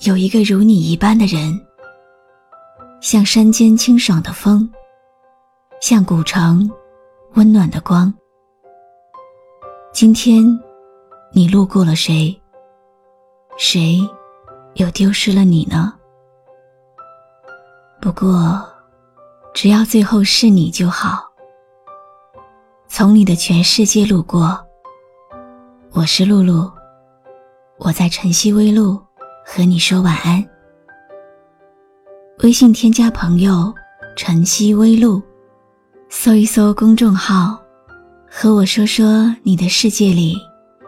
有一个如你一般的人，像山间清爽的风，像古城温暖的光。今天，你路过了谁？谁又丢失了你呢？不过，只要最后是你就好。从你的全世界路过，我是露露。我在晨曦微露和你说晚安。微信添加朋友“晨曦微露”，搜一搜公众号，和我说说你的世界里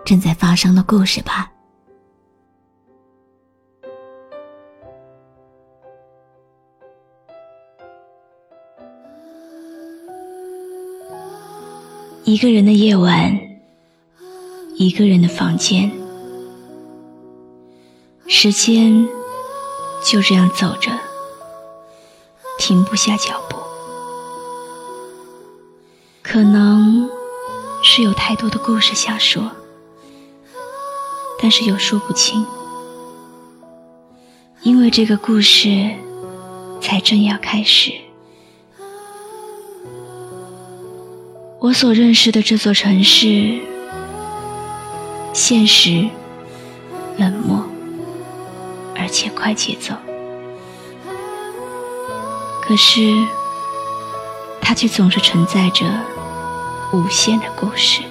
正在发生的故事吧。一个人的夜晚，一个人的房间。时间就这样走着，停不下脚步。可能是有太多的故事想说，但是又说不清，因为这个故事才正要开始。我所认识的这座城市，现实冷漠。快节奏，可是它却总是存在着无限的故事。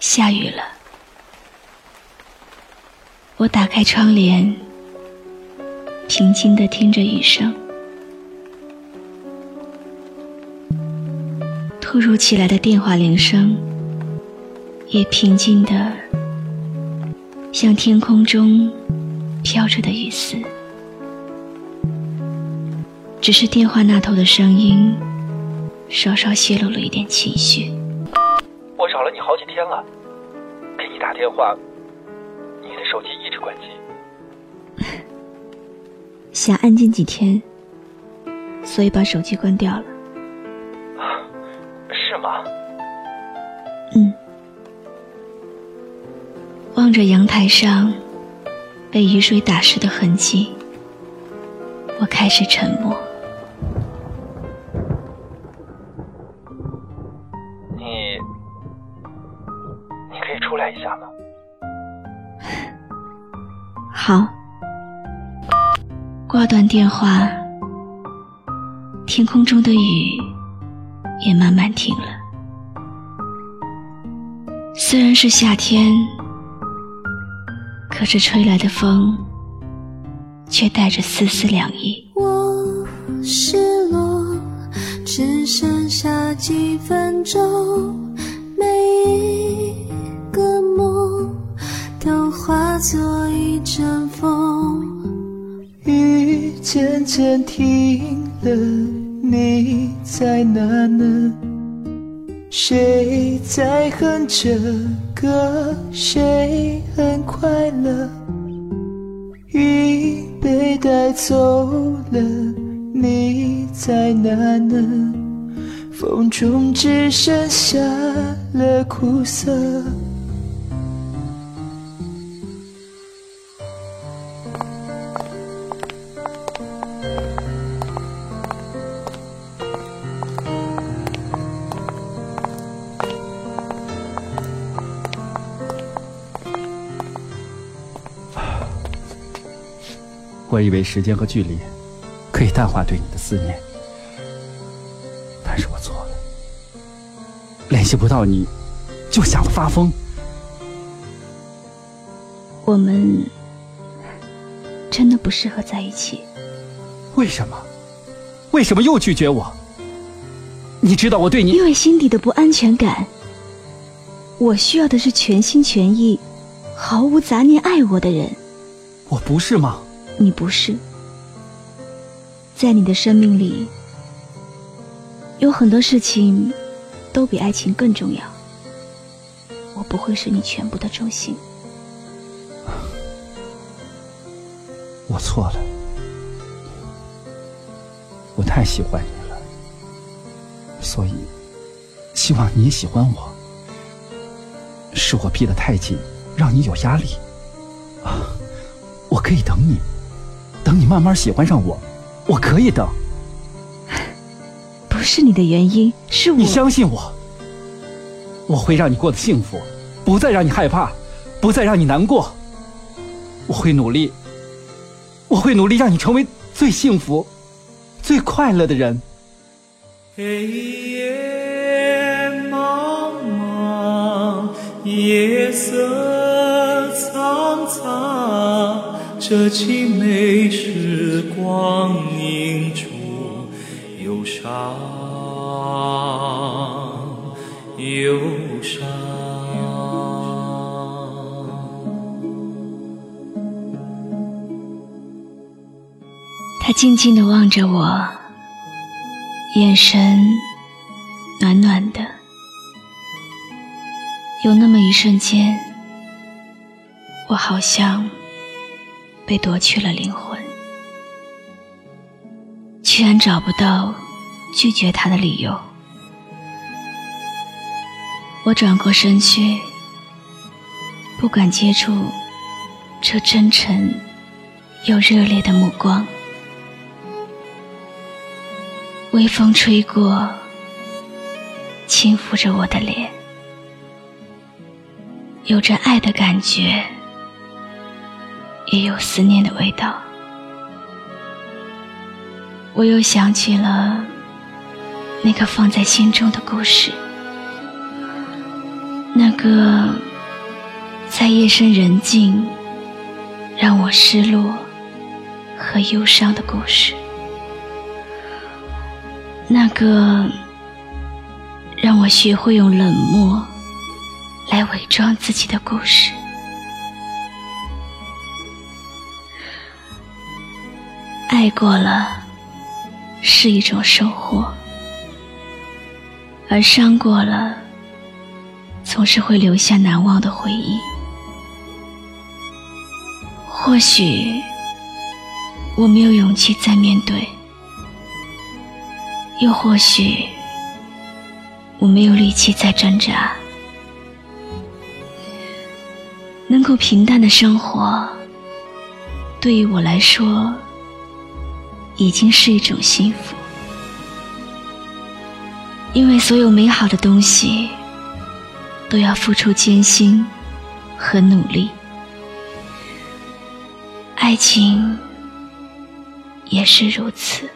下雨了，我打开窗帘。平静的听着雨声，突如其来的电话铃声，也平静的像天空中飘着的雨丝。只是电话那头的声音，稍稍泄露了一点情绪。我找了你好几天了，给你打电话，你的手机一直关机。想安静几天，所以把手机关掉了。是吗？嗯。望着阳台上被雨水打湿的痕迹，我开始沉默。你，你可以出来一下吗？好。挂断电话，天空中的雨也慢慢停了。虽然是夏天，可是吹来的风却带着丝丝凉意。我失落，只剩下几分钟，每一个梦都化作一渐渐停了，你在哪呢？谁在哼着歌？谁很快乐？雨被带走了，你在哪呢？风中只剩下了苦涩。我以为时间和距离可以淡化对你的思念，但是我错了。联系不到你，就想发疯。我们真的不适合在一起。为什么？为什么又拒绝我？你知道我对你……因为心底的不安全感。我需要的是全心全意、毫无杂念爱我的人。我不是吗？你不是。在你的生命里，有很多事情都比爱情更重要。我不会是你全部的重心。我错了，我太喜欢你了，所以希望你也喜欢我。是我逼得太紧，让你有压力。啊，我可以等你，等你慢慢喜欢上我，我可以等。不是你的原因，是我。你相信我，我会让你过得幸福，不再让你害怕，不再让你难过。我会努力，我会努力让你成为最幸福、最快乐的人。黑夜茫茫，夜色苍苍，这凄美时光凝住忧伤，忧伤。他静静地望着我，眼神暖暖的。有那么一瞬间，我好像被夺去了灵魂，居然找不到拒绝他的理由。我转过身去，不敢接触这真诚又热烈的目光。微风吹过，轻抚着我的脸，有着爱的感觉，也有思念的味道。我又想起了那个放在心中的故事，那个在夜深人静让我失落和忧伤的故事。那个让我学会用冷漠来伪装自己的故事，爱过了是一种收获，而伤过了总是会留下难忘的回忆。或许我没有勇气再面对。又或许，我没有力气再挣扎。能够平淡的生活，对于我来说，已经是一种幸福。因为所有美好的东西，都要付出艰辛和努力。爱情也是如此。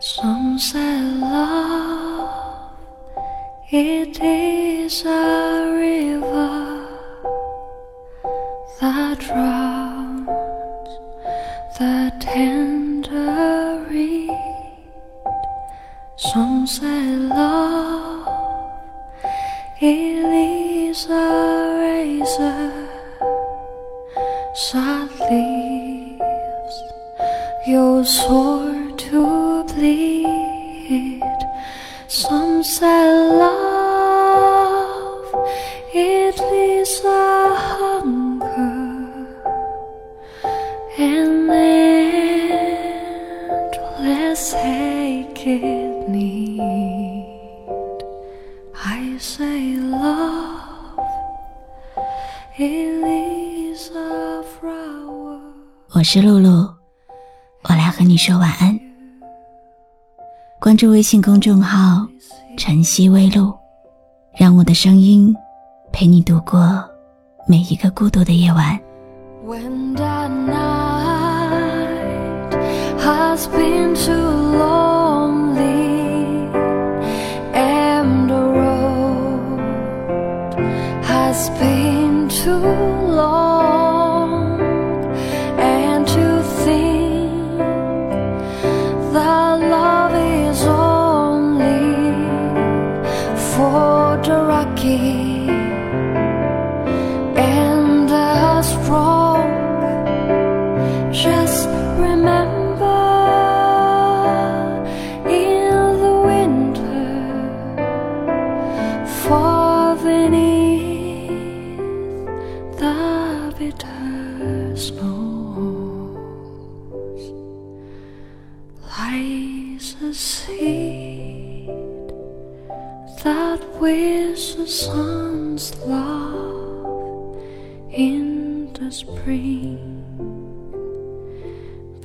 Some say love it is a river Some say love it is a razor that leaves your sword to bleed. Some say love, aching need. I say love, it is a flower. 我是露露，我来和你说晚安。关注微信公众号“晨曦微露”，让我的声音陪你度过每一个孤独的夜晚。When the night has been too long has been too in the spring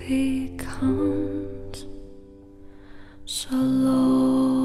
becomes so low.